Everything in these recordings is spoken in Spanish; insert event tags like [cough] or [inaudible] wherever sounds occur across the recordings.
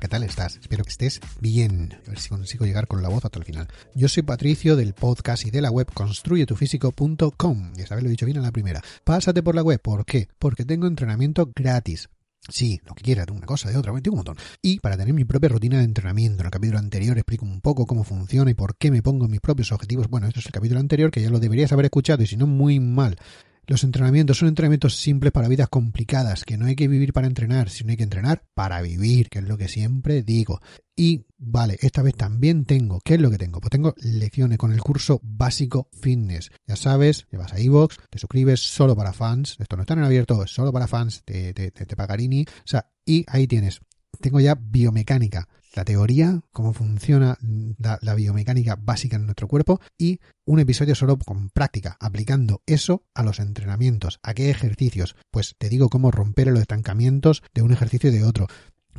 ¿qué tal estás? Espero que estés bien. A ver si consigo llegar con la voz hasta el final. Yo soy Patricio del podcast y de la web construyetufísico.com. Ya sabes, lo he dicho bien en la primera. Pásate por la web. ¿Por qué? Porque tengo entrenamiento gratis. Sí, lo que quieras, una cosa, de otra, tengo un montón. Y para tener mi propia rutina de entrenamiento, en el capítulo anterior explico un poco cómo funciona y por qué me pongo mis propios objetivos. Bueno, esto es el capítulo anterior que ya lo deberías haber escuchado y si no, muy mal. Los entrenamientos son entrenamientos simples para vidas complicadas, que no hay que vivir para entrenar, sino hay que entrenar para vivir, que es lo que siempre digo. Y vale, esta vez también tengo, ¿qué es lo que tengo? Pues tengo lecciones con el curso básico fitness. Ya sabes, llevas a iVoox, te suscribes solo para fans, esto no está en abierto, es solo para fans de, de, de, Pagarini, o sea, y ahí tienes. Tengo ya biomecánica, la teoría, cómo funciona la, biomecánica básica en nuestro cuerpo y un episodio solo con práctica, aplicando eso a los entrenamientos. ¿A qué ejercicios? Pues te digo cómo romper los estancamientos de un ejercicio y de otro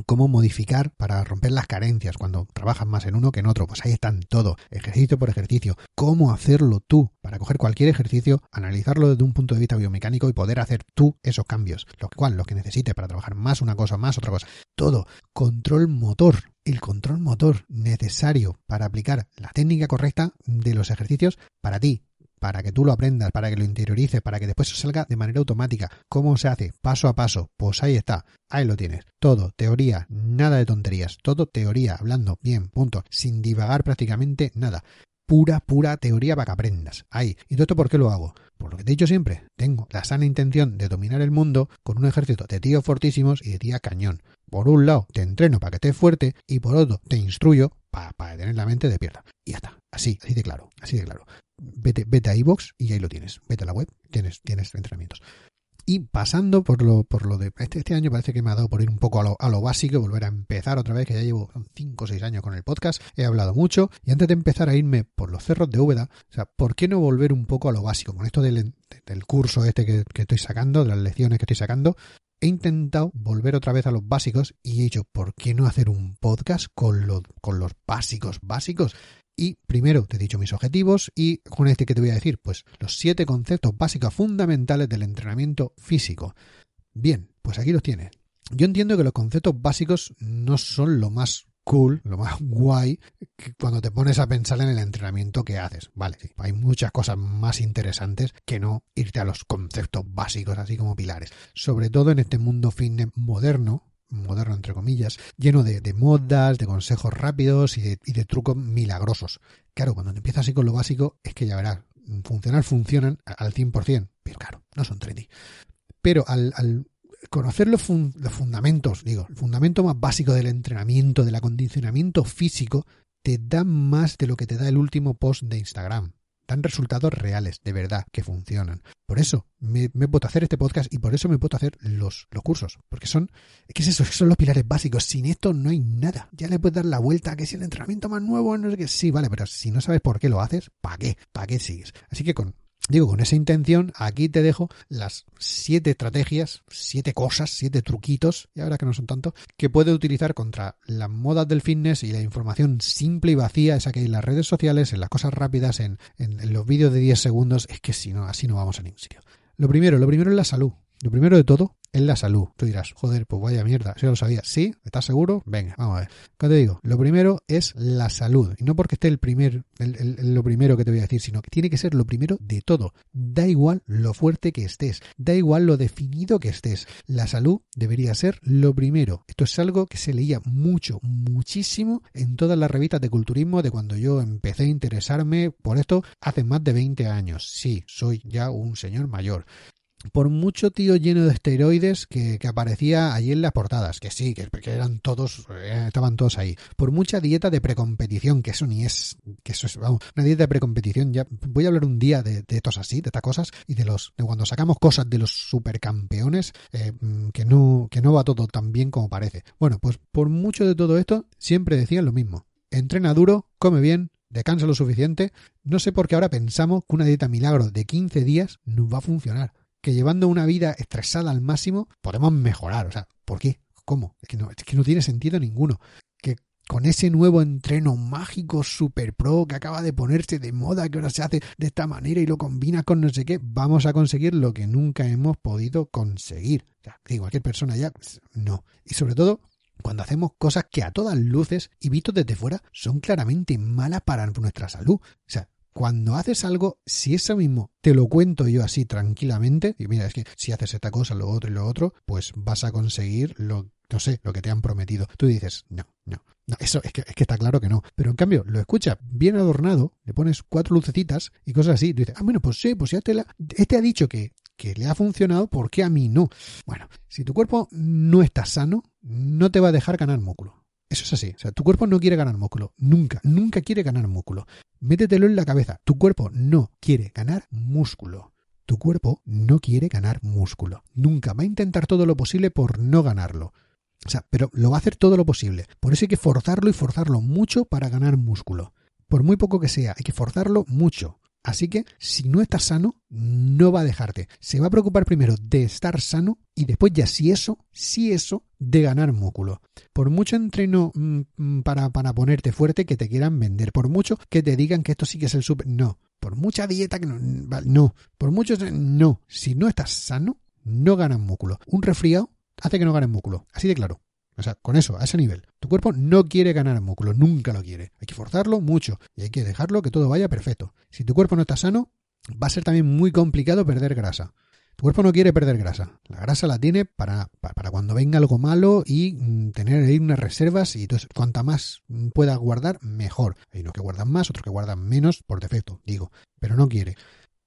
cómo modificar para romper las carencias cuando trabajas más en uno que en otro. Pues ahí están todo, ejercicio por ejercicio. Cómo hacerlo tú para coger cualquier ejercicio, analizarlo desde un punto de vista biomecánico y poder hacer tú esos cambios. Lo cual, lo que necesites para trabajar más una cosa, más otra cosa. Todo. Control motor. El control motor necesario para aplicar la técnica correcta de los ejercicios para ti, para que tú lo aprendas, para que lo interiorices, para que después salga de manera automática. ¿Cómo se hace? Paso a paso. Pues ahí está. Ahí lo tienes. Todo, teoría, nada de tonterías. Todo teoría, hablando bien, punto. Sin divagar prácticamente nada. Pura, pura teoría para que aprendas. Ahí. ¿Y todo esto por qué lo hago? Por lo que te he dicho siempre, tengo la sana intención de dominar el mundo con un ejército de tíos fortísimos y de tía cañón. Por un lado, te entreno para que estés fuerte y por otro, te instruyo para, tener la mente de pierda. Y ya está. Así, así de claro, así de claro. Vete, vete a iVoox y ahí lo tienes. Vete a la web, tienes, tienes entrenamientos. Y pasando por lo, por lo de este, este año parece que me ha dado por ir un poco a lo, a lo básico volver a empezar otra vez, que ya llevo 5 o 6 años con el podcast, he hablado mucho, y antes de empezar a irme por los cerros de Úbeda, o sea, ¿por qué no volver un poco a lo básico? Con esto del, del curso este que, que estoy sacando, de las lecciones que estoy sacando, he intentado volver otra vez a los básicos y he dicho, ¿por qué no hacer un podcast con, con los básicos básicos? Y primero te he dicho mis objetivos y con este que te voy a decir, pues los siete conceptos básicos fundamentales del entrenamiento físico. Bien, pues aquí los tienes. Yo entiendo que los conceptos básicos no son lo más cool, lo más guay, cuando te pones a pensar en el entrenamiento que haces. Vale, hay muchas cosas más interesantes que no irte a los conceptos básicos, así como pilares. Sobre todo en este mundo fitness moderno, moderno entre comillas, lleno de, de modas, de consejos rápidos y de, y de, trucos milagrosos. Claro, cuando te empiezas así con lo básico, es que ya verás, funcionar funcionan al 100%, pero claro, no son trendy. Pero al, al conocer los, fun los, fundamentos, digo, el fundamento más básico del entrenamiento, del acondicionamiento físico, te da más de lo que te da el último post de Instagram dan resultados reales, de verdad, que funcionan. Por eso me, me puedo hacer este podcast y por eso me puedo hacer los, los cursos. Porque son, ¿qué es eso? Son los pilares básicos. Sin esto no hay nada. Ya le puedes dar la vuelta a que si el entrenamiento más nuevo, no sé qué. Sí, vale, pero si no sabes por qué lo haces, ¿para qué? ¿Para qué sigues? Así que con Digo, con esa intención, aquí te dejo las siete estrategias, siete cosas, siete truquitos, ya verás que no son tanto, que puedes utilizar contra las modas del fitness y la información simple y vacía, esa que hay en las redes sociales, en las cosas rápidas, en, en, en los vídeos de 10 segundos, es que si no, así no vamos a ningún sitio. Lo primero, lo primero es la salud. Lo primero de todo es la salud. Tú dirás, joder, pues vaya mierda, si lo sabía. ¿Sí? ¿Estás seguro? Venga, vamos a ver. ¿Qué te digo? Lo primero es la salud. Y no porque esté el primer, lo primero que te voy a decir, sino que tiene que ser lo primero de todo. Da igual lo fuerte que estés, da igual lo definido que estés. La salud debería ser lo primero. Esto es algo que se leía mucho, muchísimo en todas las revistas de culturismo de cuando yo empecé a interesarme por esto hace más de 20 años. Sí, soy ya un señor mayor. Por mucho tío lleno de esteroides que, aparecía allí en las portadas, que sí, que, eran todos, eh, estaban todos ahí, por mucha dieta de precompetición, que eso ni es, que eso es, vamos, una dieta de precompetición, ya voy a hablar un día de, de estos así, de estas cosas, y de los, de cuando sacamos cosas de los supercampeones, eh, mm, que no, que no va todo tan bien como parece. Bueno, pues por mucho de todo esto, siempre decían lo mismo. Entrena duro, come bien, descansa lo suficiente. No sé por qué ahora pensamos que una dieta milagro de 15 días no va a funcionar que llevando una vida estresada al máximo podemos mejorar. O sea, ¿por qué? ¿Cómo? Es que no, que no tiene sentido ninguno. Que con ese nuevo entreno mágico super pro que acaba de ponerse de moda, que ahora se hace de esta manera y lo combina con no sé qué, vamos a conseguir lo que nunca hemos podido conseguir. O sea, que cualquier persona ya, pues, no. Y sobre todo, cuando hacemos cosas que a todas luces y vistos desde fuera son claramente malas para nuestra salud. O sea, cuando haces algo, si eso mismo te lo cuento yo así tranquilamente, y mira, es que si haces esta cosa, lo otro y lo otro, pues vas a conseguir lo, no sé, lo que te han prometido. Tú dices, no, no, no, eso es que, es que está claro que no. Pero en cambio, lo escuchas bien adornado, le pones cuatro lucecitas y cosas así, y tú dices, ah, bueno, pues sí, pues ya te la, este ha dicho que, que le ha funcionado, ¿por qué a mí no? Bueno, si tu cuerpo no está sano, no te va a dejar ganar músculo. Eso es así. O sea, tu cuerpo no quiere ganar músculo. Nunca, nunca quiere ganar músculo. Métetelo en la cabeza. Tu cuerpo no quiere ganar músculo. Tu cuerpo no quiere ganar músculo. Nunca va a intentar todo lo posible por no ganarlo. O sea, pero lo va a hacer todo lo posible. Por eso hay que forzarlo y forzarlo mucho para ganar músculo. Por muy poco que sea, hay que forzarlo mucho. Así que si no estás sano, no va a dejarte. Se va a preocupar primero de estar sano y después ya si eso, si eso, de ganar músculo. Por mucho entreno mm, mm, para, para ponerte fuerte que te quieran vender, por mucho que te digan que esto sí que es el super... No, por mucha dieta que no... No, por mucho... No, si no estás sano, no ganas músculo. Un resfriado hace que no ganes músculo. Así de claro. O sea, con eso, a ese nivel. Tu cuerpo no quiere ganar músculo, nunca lo quiere. Hay que forzarlo mucho y hay que dejarlo que todo vaya perfecto. Si tu cuerpo no está sano, va a ser también muy complicado perder grasa. Tu cuerpo no quiere perder grasa. La grasa la tiene para, para, cuando venga algo malo y mm, tener ahí unas reservas y entonces cuanta más pueda guardar, mejor. Hay unos que guardan más, otros que guardan menos por defecto, digo, pero no quiere.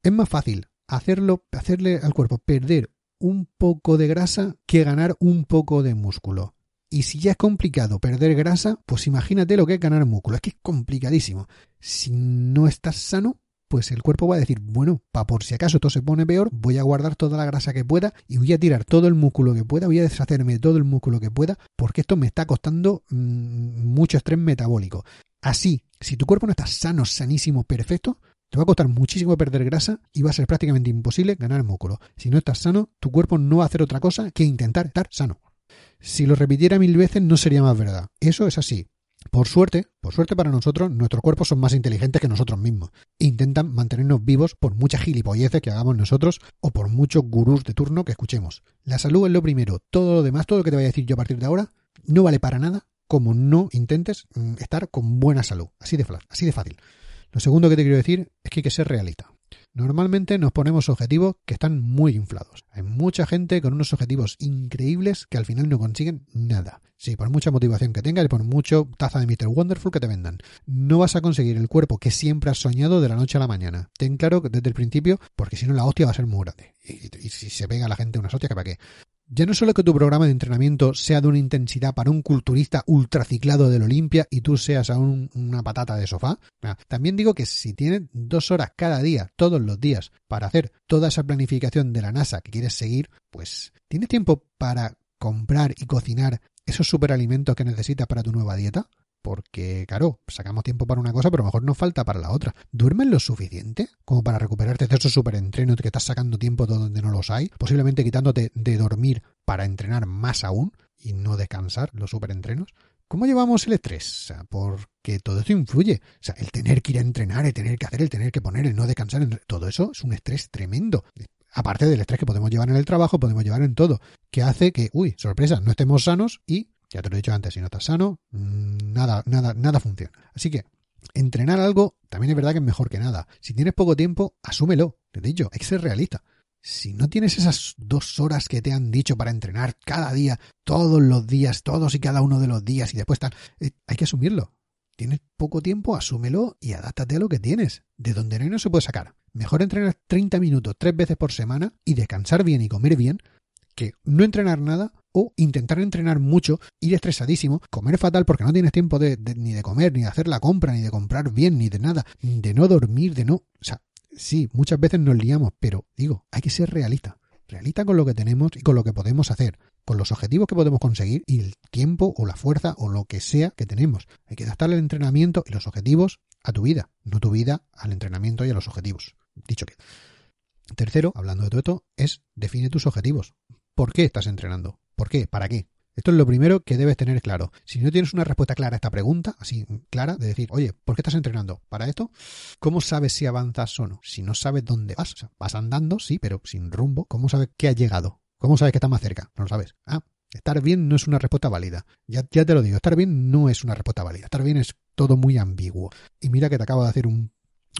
Es más fácil hacerlo, hacerle al cuerpo perder un poco de grasa que ganar un poco de músculo. Y si ya es complicado perder grasa, pues imagínate lo que es ganar músculo. Es que es complicadísimo. Si no estás sano, pues el cuerpo va a decir, bueno, para por si acaso esto se pone peor, voy a guardar toda la grasa que pueda y voy a tirar todo el músculo que pueda, voy a deshacerme de todo el músculo que pueda, porque esto me está costando mm, mucho estrés metabólico. Así, si tu cuerpo no está sano, sanísimo, perfecto, te va a costar muchísimo perder grasa y va a ser prácticamente imposible ganar músculo. Si no estás sano, tu cuerpo no va a hacer otra cosa que intentar estar sano. Si lo repitiera mil veces no sería más verdad. Eso es así. Por suerte, por suerte para nosotros, nuestros cuerpos son más inteligentes que nosotros mismos. Intentan mantenernos vivos por muchas gilipolleces que hagamos nosotros o por muchos gurús de turno que escuchemos. La salud es lo primero. Todo lo demás, todo lo que te voy a decir yo a partir de ahora, no vale para nada como no intentes mm, estar con buena salud. Así de, así de fácil. Lo segundo que te quiero decir es que hay que ser realista. Normalmente nos ponemos objetivos que están muy inflados. Hay mucha gente con unos objetivos increíbles que al final no consiguen nada. Sí, por mucha motivación que tengas y por mucho taza de Mr. Wonderful que te vendan. No vas a conseguir el cuerpo que siempre has soñado de la noche a la mañana. Ten claro desde el principio, porque si no la hostia va a ser muy grande. Y, si se pega a la gente unas hostias, ¿que para qué? Ya no solo que tu programa de entrenamiento sea de una intensidad para un culturista ultraciclado del Olimpia y tú seas aún una patata de sofá, también digo que si tienes dos horas cada día, todos los días, para hacer toda esa planificación de la NASA que quieres seguir, pues tienes tiempo para comprar y cocinar esos superalimentos que necesitas para tu nueva dieta porque, claro, sacamos tiempo para una cosa, pero a lo mejor nos falta para la otra. ¿Duermes lo suficiente como para recuperarte de esos superentrenos que estás sacando tiempo donde no los hay? Posiblemente quitándote de dormir para entrenar más aún y no descansar los superentrenos. ¿Cómo llevamos el estrés? Porque todo eso influye. O sea, el tener que ir a entrenar, el tener que hacer, el tener que poner, el no descansar, todo eso es un estrés tremendo. Aparte del estrés que podemos llevar en el trabajo, podemos llevar en todo, que hace que, uy, sorpresa, no estemos sanos y ya te lo he dicho antes, si no estás sano, mm, nada, nada, nada funciona. Así que entrenar algo también es verdad que es mejor que nada. Si tienes poco tiempo, asúmelo. Te he dicho, hay que ser realista. Si no tienes esas dos horas que te han dicho para entrenar cada día, todos los días, todos y cada uno de los días y después tal, eh, hay que asumirlo. Tienes poco tiempo, asúmelo y adáptate a lo que tienes. De donde no, hay no se puede sacar. Mejor entrenar 30 minutos tres veces por semana y descansar bien y comer bien que no entrenar nada o intentar entrenar mucho, ir estresadísimo, comer fatal porque no tienes tiempo de, ni de comer, ni de hacer la compra, ni de comprar bien, ni de nada, de no dormir, de no... O sea, sí, muchas veces nos liamos, pero digo, hay que ser realista. Realista con lo que tenemos y con lo que podemos hacer, con los objetivos que podemos conseguir y el tiempo o la fuerza o lo que sea que tenemos. Hay que adaptar el entrenamiento y los objetivos a tu vida, no tu vida al entrenamiento y a los objetivos. Dicho que. Tercero, hablando de todo esto, es define tus objetivos. ¿Por qué estás entrenando? ¿Por qué? ¿Para qué? Esto es lo primero que debes tener claro. Si no tienes una respuesta clara a esta pregunta, así clara, de decir, oye, ¿por qué estás entrenando? ¿Para esto? ¿Cómo sabes si avanzas o no? Si no sabes dónde vas, o sea, vas andando, sí, pero sin rumbo, ¿cómo sabes que has llegado? ¿Cómo sabes que estás más cerca? No lo sabes. Ah, estar bien no es una respuesta válida. Ya, ya te lo digo, estar bien no es una respuesta válida. Estar bien es todo muy ambiguo. Y mira que te acabo de hacer un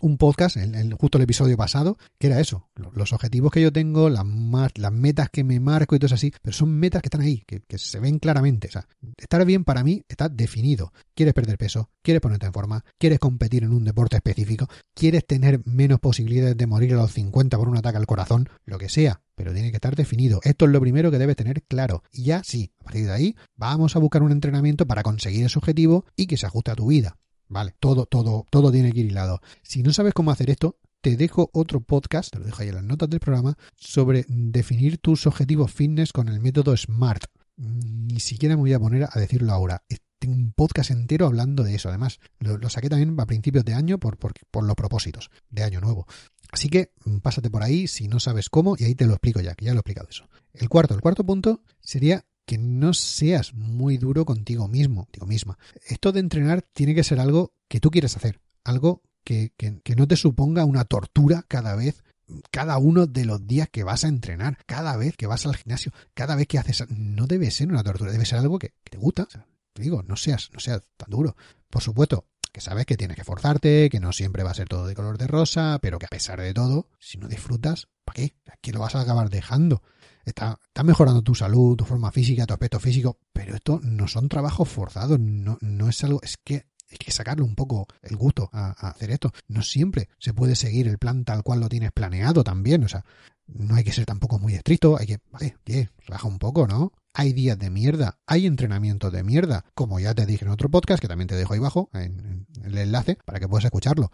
un podcast, en, justo el episodio pasado, que era eso, los objetivos que yo tengo, las, metas que me marco y todo eso así, pero son metas que están ahí, que, se ven claramente. O sea, estar bien para mí está definido. Quieres perder peso, quieres ponerte en forma, quieres competir en un deporte específico, quieres tener menos posibilidades de morir a los 50 por un ataque al corazón, lo que sea, pero tiene que estar definido. Esto es lo primero que debes tener claro. Y ya sí, a partir de ahí, vamos a buscar un entrenamiento para conseguir ese objetivo y que se ajuste a tu vida. Vale, todo, todo, todo tiene que ir hilado. Si no sabes cómo hacer esto, te dejo otro podcast, te lo dejo ahí en las notas del programa, sobre definir tus objetivos fitness con el método SMART. Ni siquiera me voy a poner a decirlo ahora. Tengo un podcast entero hablando de eso. Además, lo, saqué también a principios de año por, por, por los propósitos de año nuevo. Así que mm, pásate por ahí si no sabes cómo y ahí te lo explico ya, que ya lo he explicado eso. El cuarto, el cuarto punto sería que no seas muy duro contigo mismo, digo misma. Esto de entrenar tiene que ser algo que tú quieres hacer, algo que, que, no te suponga una tortura cada vez cada uno de los días que vas a entrenar, cada vez que vas al gimnasio, cada vez que haces, no debe ser una tortura, debe ser algo que, te gusta. te digo, no seas, no seas tan duro. Por supuesto, que sabes que tienes que forzarte, que no siempre va a ser todo de color de rosa, pero que a pesar de todo, si no disfrutas, ¿para qué? ¿Qué lo vas a acabar dejando? Está, está, mejorando tu salud, tu forma física, tu aspecto físico, pero esto no son trabajos forzados, no, no es algo, es que hay que sacarle un poco el gusto a, hacer esto. No siempre se puede seguir el plan tal cual lo tienes planeado también, o sea, no hay que ser tampoco muy estricto, hay que, vale, relaja un poco, ¿no? Hay días de mierda, hay entrenamiento de mierda, como ya te dije en otro podcast, que también te dejo ahí abajo, en el enlace, para que puedas escucharlo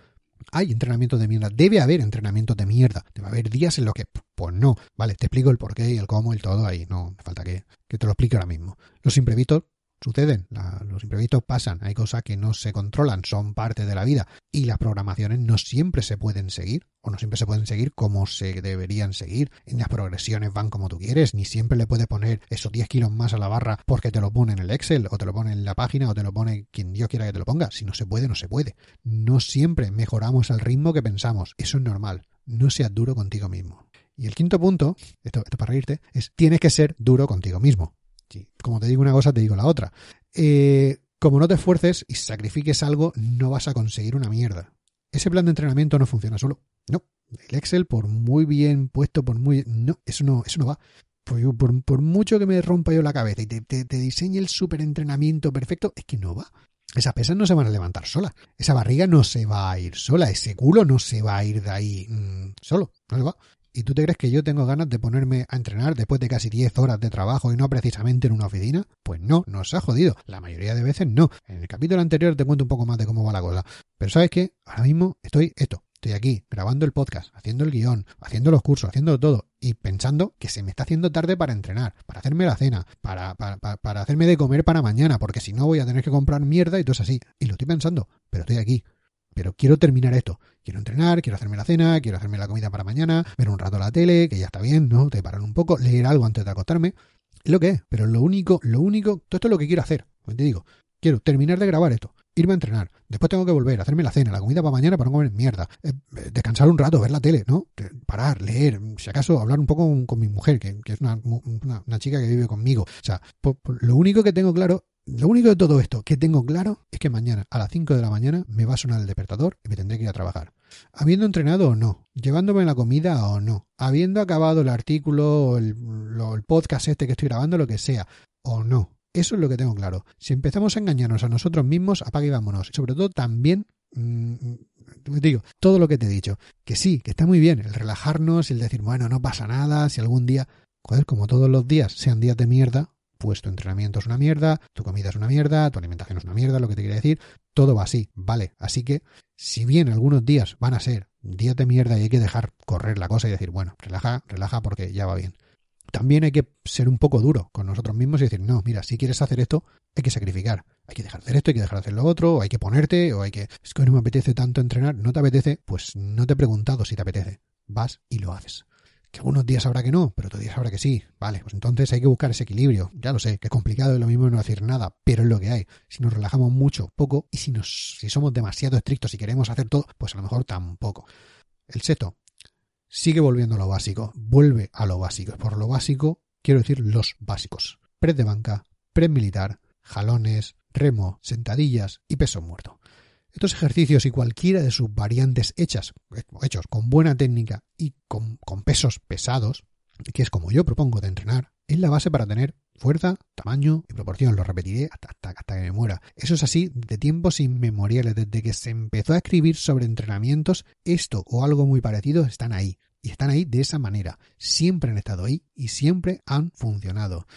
hay entrenamiento de mierda, debe haber entrenamiento de mierda, debe haber días en los que, pues no, vale, te explico el porqué y el cómo y todo ahí, no, me falta que, que te lo explique ahora mismo. Los imprevistos suceden, los imprevistos pasan, hay cosas que no se controlan, son parte de la vida y las programaciones no siempre se pueden seguir o no siempre se pueden seguir como se deberían seguir. En las progresiones van como tú quieres, ni siempre le puedes poner esos 10 kilos más a la barra porque te lo pone en el Excel o te lo pone en la página o te lo pone quien Dios quiera que te lo ponga. Si no se puede, no se puede. No siempre mejoramos al ritmo que pensamos. Eso es normal. No seas duro contigo mismo. Y el quinto punto, esto, esto para reírte, es tienes que ser duro contigo mismo. Como te digo una cosa, te digo la otra. Eh, como no te esfuerces y sacrifiques algo, no vas a conseguir una mierda. Ese plan de entrenamiento no funciona solo. No. El Excel, por muy bien puesto, por muy. No, eso no, eso no va. Por, por, mucho que me rompa yo la cabeza y te, diseñe el super entrenamiento perfecto, es que no va. Esas pesas no se van a levantar solas. Esa barriga no se va a ir sola. Ese culo no se va a ir de ahí mm, solo. No se va. ¿Y tú te crees que yo tengo ganas de ponerme a entrenar después de casi 10 horas de trabajo y no precisamente en una oficina? Pues no, nos ha jodido. La mayoría de veces no. En el capítulo anterior te cuento un poco más de cómo va la cosa. Pero ¿sabes qué? Ahora mismo estoy esto. Estoy aquí grabando el podcast, haciendo el guion, haciendo los cursos, haciendo todo y pensando que se me está haciendo tarde para entrenar, para hacerme la cena, para, para, para hacerme de comer para mañana, porque si no voy a tener que comprar mierda y todo es así. Y lo estoy pensando, pero estoy aquí pero quiero terminar esto. Quiero entrenar, quiero hacerme la cena, quiero hacerme la comida para mañana, ver un rato la tele, que ya está bien, ¿no? Te parar un poco, leer algo antes de acostarme. Es lo que es, pero lo único, lo único, todo esto es lo que quiero hacer. Como te digo, quiero terminar de grabar esto, irme a entrenar, después tengo que volver, hacerme la cena, la comida para mañana para no comer mierda, eh, eh, descansar un rato, ver la tele, ¿no? Parar, leer, si acaso hablar un poco con, mi mujer, que, es una, una, chica que vive conmigo. O sea, lo único que tengo claro lo único de todo esto que tengo claro es que mañana a las 5 de la mañana me va a sonar el despertador y me tendré que ir a trabajar. Habiendo entrenado o no, llevándome la comida o no, habiendo acabado el artículo, el, el podcast este que estoy grabando, lo que sea, o no. Eso es lo que tengo claro. Si empezamos a engañarnos a nosotros mismos, apague y vámonos. sobre todo también mm, digo, todo lo que te he dicho, que sí, que está muy bien el relajarnos, el decir, bueno, no pasa nada, si algún día, joder, como todos los días sean días de mierda, pues tu entrenamiento es una mierda, tu comida es una mierda, tu alimentación es una mierda, lo que te quiere decir, todo va así, ¿vale? Así que, si bien algunos días van a ser días de mierda y hay que dejar correr la cosa y decir, bueno, relaja, relaja porque ya va bien. También hay que ser un poco duro con nosotros mismos y decir, no, mira, si quieres hacer esto, hay que sacrificar. Hay que dejar de hacer esto, hay que dejar de hacer lo otro, o hay que ponerte, o hay que... Es que no me apetece tanto entrenar, no te apetece, pues no te he preguntado si te apetece. Vas y lo haces. Que algunos días habrá que no, pero otros días habrá que sí. Vale, pues entonces hay que buscar ese equilibrio. Ya lo sé, que es complicado y lo mismo no decir nada, pero es lo que hay. Si nos relajamos mucho, poco, y si, nos, si somos demasiado estrictos y queremos hacer todo, pues a lo mejor tampoco. El seto, sigue volviendo a lo básico, vuelve a lo básico. Por lo básico, quiero decir los básicos. Press de banca, press militar, jalones, remo, sentadillas y peso muerto. Estos ejercicios y cualquiera de sus variantes hechas, hechos con buena técnica y con, con pesos pesados, que es como yo propongo de entrenar, es la base para tener fuerza, tamaño y proporción. Lo repetiré hasta, hasta, hasta, que me muera. Eso es así de tiempos inmemoriales. Desde que se empezó a escribir sobre entrenamientos, esto o algo muy parecido están ahí. Y están ahí de esa manera. Siempre han estado ahí y siempre han funcionado.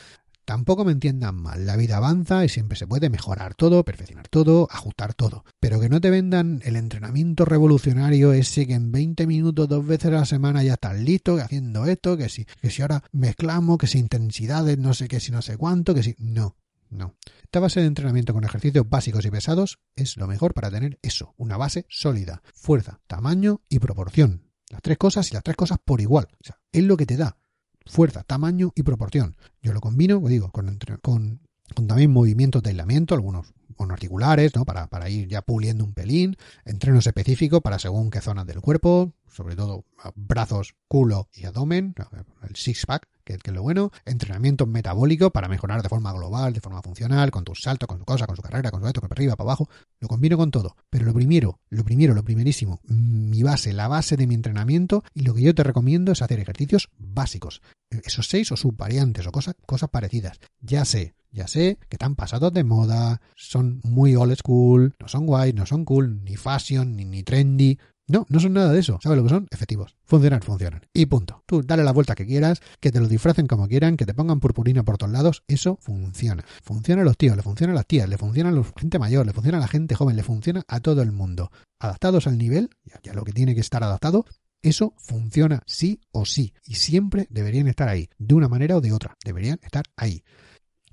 Tampoco me entiendan mal, la vida avanza y siempre se puede mejorar todo, perfeccionar todo, ajustar todo. Pero que no te vendan el entrenamiento revolucionario ese que en 20 minutos, dos veces a la semana ya estás listo, que haciendo esto, que si, que si ahora mezclamos, que si intensidades, no sé qué, si no sé cuánto, que si. No, no. Esta base de entrenamiento con ejercicios básicos y pesados es lo mejor para tener eso, una base sólida, fuerza, tamaño y proporción. Las tres cosas y las tres cosas por igual. O sea, es lo que te da fuerza, tamaño y proporción. Yo lo combino, digo, con, con, con también movimientos de aislamiento, algunos articulares, ¿no? Para, para ir ya puliendo un pelín, entrenos específicos para según qué zonas del cuerpo, sobre todo brazos, culo y abdomen, el six-pack, que, que, es lo bueno, entrenamiento metabólico para mejorar de forma global, de forma funcional, con tus saltos, con su cosa, con su carrera, con su esto, con para arriba, para abajo, lo combino con todo. Pero lo primero, lo primero, lo primerísimo, mi base, la base de mi entrenamiento, y lo que yo te recomiendo es hacer ejercicios básicos. Esos seis o subvariantes o cosas, cosas parecidas. Ya sé, ya sé que están pasados de moda, son muy old school, no son guay, no son cool, ni fashion, ni, ni trendy. No, no son nada de eso. ¿Sabes lo que son? Efectivos. Funcionan, funcionan. Y punto. Tú dale la vuelta que quieras, que te lo disfracen como quieran, que te pongan purpurina por todos lados. Eso funciona. Funciona a los tíos, le funciona a las tías, le funciona a la gente mayor, le funciona a la gente joven, le funciona a todo el mundo. Adaptados al nivel, ya, ya lo que tiene que estar adaptado, eso funciona sí o sí. Y siempre deberían estar ahí. De una manera o de otra. Deberían estar ahí.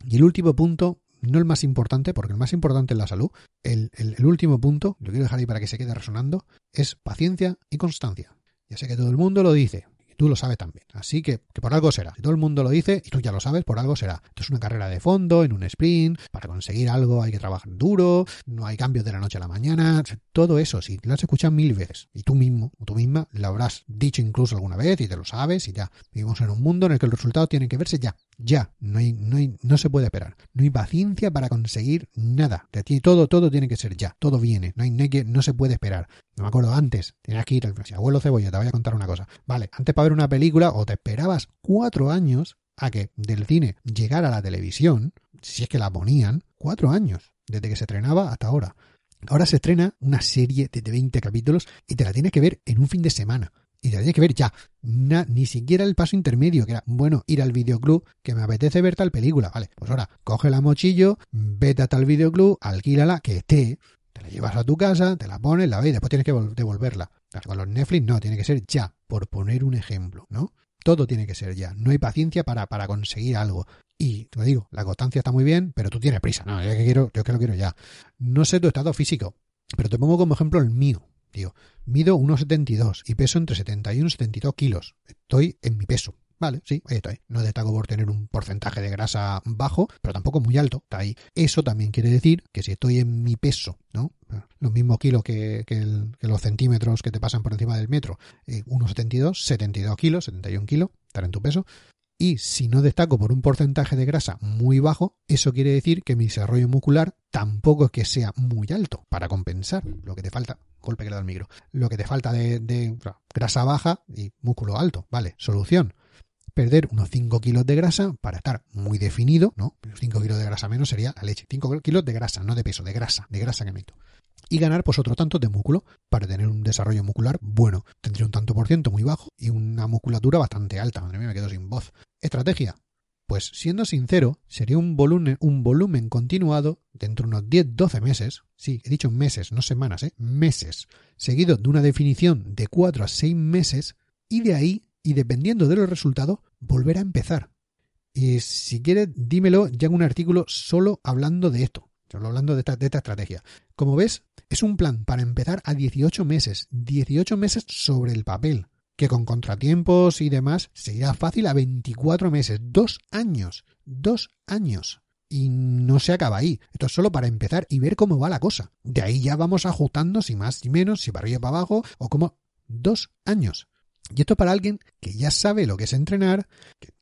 Y el último punto, no el más importante, porque el más importante es la salud, el, último punto, lo quiero dejar ahí para que se quede resonando, es paciencia y constancia. Ya sé que todo el mundo lo dice, y tú lo sabes también. Así que, que por algo será. Si todo el mundo lo dice, y tú ya lo sabes, por algo será. Esto es una carrera de fondo, en un sprint, para conseguir algo hay que trabajar duro, no hay cambios de la noche a la mañana, todo eso, si lo has escuchado mil veces, y tú mismo, o tú misma, lo habrás dicho incluso alguna vez, y te lo sabes, y ya. Vivimos en un mundo en el que el resultado tiene que verse ya, ya, no, hay, no, hay, no se puede esperar. No hay paciencia para conseguir nada. Todo, todo tiene que ser ya. Todo viene. No, hay, no, hay que, no se puede esperar. No me acuerdo antes. Tenías que ir al si abuelo cebolla. Te voy a contar una cosa. Vale, antes para ver una película o te esperabas cuatro años a que del cine llegara a la televisión, si es que la ponían, cuatro años. Desde que se estrenaba hasta ahora. Ahora se estrena una serie de 20 capítulos y te la tienes que ver en un fin de semana y te tienes que ver ya. Na, ni siquiera el paso intermedio, que era, bueno, ir al videoclub, que me apetece ver tal película. Vale, pues ahora, coge la mochillo, vete a tal videoclub, alquílala, que esté, te la llevas a tu casa, te la pones, la ves después tienes que devolverla. Con los Netflix no, tiene que ser ya, por poner un ejemplo, ¿no? Todo tiene que ser ya. No hay paciencia para, para conseguir algo. Y te digo, la constancia está muy bien, pero tú tienes prisa. No, yo que quiero, yo que lo quiero ya. No sé tu estado físico, pero te pongo como ejemplo el mío. Tío, mido 1,72 y peso entre 71 y 72 kilos. Estoy en mi peso. Vale, sí, ahí estoy. No destaco por tener un porcentaje de grasa bajo, pero tampoco muy alto. Está ahí. Eso también quiere decir que si estoy en mi peso, ¿no? Los mismos kilos que, que los centímetros que te pasan por encima del metro. Eh, 1,72, 72 kilos, 71 kilos, estar en tu peso. Y si no destaco por un porcentaje de grasa muy bajo, eso quiere decir que mi desarrollo muscular tampoco es que sea muy alto para compensar lo que te falta. Golpe que le da el micro. Lo que te falta de, grasa baja y músculo alto. Vale, solución perder unos 5 kilos de grasa para estar muy definido, ¿no? 5 kilos de grasa menos sería la leche. 5 kilos de grasa, no de peso, de grasa, de grasa que meto y ganar pues otro tanto de músculo para tener un desarrollo muscular bueno. Tendría un tanto por ciento muy bajo y una musculatura bastante alta. Madre mía, me quedo sin voz. Estrategia. Pues siendo sincero, sería un volumen, un volumen continuado dentro de unos 10-12 meses, sí, he dicho meses, no semanas, ¿eh? meses, seguido de una definición de 4 a 6 meses y de ahí, y dependiendo de los resultados, volver a empezar. Y si quieres, dímelo, ya hago un artículo solo hablando de esto, solo hablando de esta, estrategia. Como ves, es un plan para empezar a 18 meses, 18 meses sobre el papel, que con contratiempos y demás sería fácil a 24 meses, dos años, dos años. Y no se acaba ahí. Esto es solo para empezar y ver cómo va la cosa. De ahí ya vamos ajustando si más y menos, si para arriba para abajo, o como dos años. Y esto para alguien que ya sabe lo que es entrenar,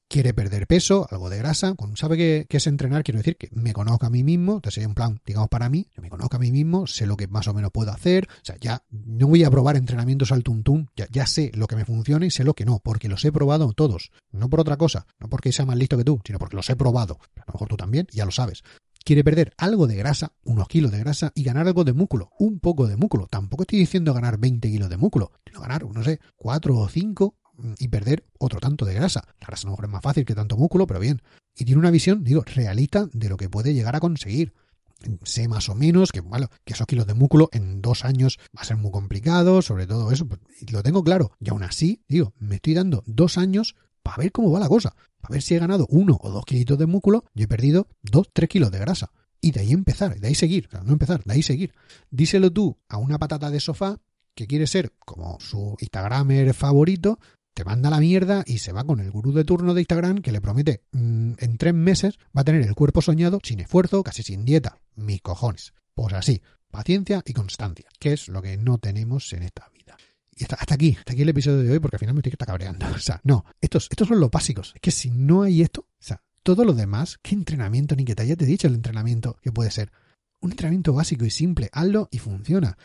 quiere perder peso, algo de grasa, sabe que, es entrenar, quiero decir que me conozco a mí mismo, entonces sería un plan, digamos, para mí, me conozco a mí mismo, sé lo que más o menos puedo hacer, o sea, ya no voy a probar entrenamientos al tuntún, ya, ya sé lo que me funciona y sé lo que no, porque los he probado todos, no por otra cosa, no porque sea más listo que tú, sino porque los he probado, a lo mejor tú también, ya lo sabes. Quiere perder algo de grasa, unos kilos de grasa, y ganar algo de músculo, un poco de músculo. Tampoco estoy diciendo ganar 20 kilos de músculo, sino ganar, no sé, 4 o 5 y perder otro tanto de grasa. La grasa a lo mejor es más fácil que tanto músculo, pero bien. Y tiene una visión, digo, realista de lo que puede llegar a conseguir. Sé más o menos que, bueno, que esos kilos de músculo en dos años va a ser muy complicado, sobre todo eso, pues, lo tengo claro. Y aún así, digo, me estoy dando dos años para ver cómo va la cosa. Para ver si he ganado uno o dos kilitos de músculo, yo he perdido dos, tres kilos de grasa. Y de ahí empezar, de ahí seguir, no empezar, de ahí seguir. Díselo tú a una patata de sofá que quiere ser como su Instagramer favorito, te manda la mierda y se va con el gurú de turno de Instagram que le promete mm, en tres meses va a tener el cuerpo soñado sin esfuerzo, casi sin dieta. Mis cojones. Pues así, paciencia y constancia, que es lo que no tenemos en esta vida. Y hasta, aquí, hasta aquí el episodio de hoy porque al final me estoy cabreando. [laughs] O sea, no, estos, estos son los básicos. Es que si no hay esto, o sea, todo lo demás, ¿qué entrenamiento ni que te haya te dicho el entrenamiento que puede ser? Un entrenamiento básico y simple, hazlo y funciona.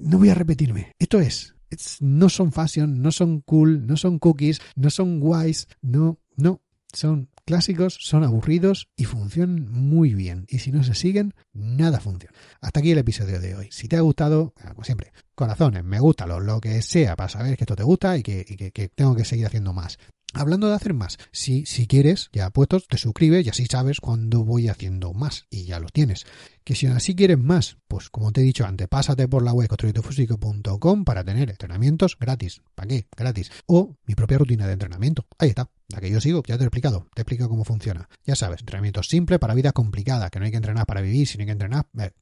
no voy a repetirme. Esto es no son fashion, no son cool, no son cookies, no son wise, no, no, son clásicos, son aburridos y funcionan muy bien. Y si no se siguen, nada funciona. Hasta aquí el episodio de hoy. Si te ha gustado, como siempre, corazones, me gusta, lo, lo que sea para saber que esto te gusta y que, que tengo que seguir haciendo más. Hablando de hacer más, si, si quieres, ya puestos, te suscribes y así sabes cuándo voy haciendo más y ya lo tienes. Que si así quieres más, pues como te he dicho antes, pásate por la web construyetufísico.com para tener entrenamientos gratis. ¿Para qué? Gratis. O mi propia rutina de entrenamiento. Ahí está. La que yo sigo, ya te he explicado. Te explico cómo funciona. Ya sabes, entrenamiento simple para vida complicada, que no hay que entrenar para vivir, sino hay que entrenar eh,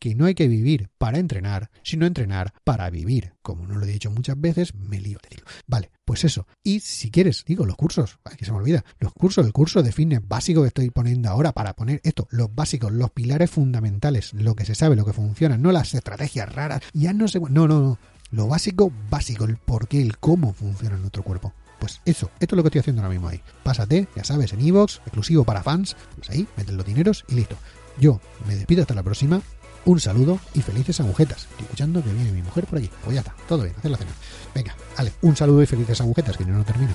que no hay que vivir para entrenar, sino entrenar para vivir. Como no lo he dicho muchas veces, me lío de decirlo. Vale, pues eso. Y si quieres, digo, los cursos, que se me olvida, los cursos, el curso de fitness básico que estoy poniendo ahora para poner esto, los básicos, los pilares fundamentales, lo que se sabe, lo que funciona, no las estrategias raras, ya no sé, no, no, no. Lo básico, básico, el por qué, el cómo funciona nuestro cuerpo. Pues eso, esto es lo que estoy haciendo ahora mismo ahí. Pásate, ya sabes, en Evox, exclusivo para fans, pues ahí, meten los dineros y listo. Yo me despido hasta la próxima. Un saludo y felices agujetas. Estoy escuchando que viene mi mujer por allí. Pues ya está, todo bien, hacer la cena. Venga, vale, un saludo y felices agujetas, que no, no termino.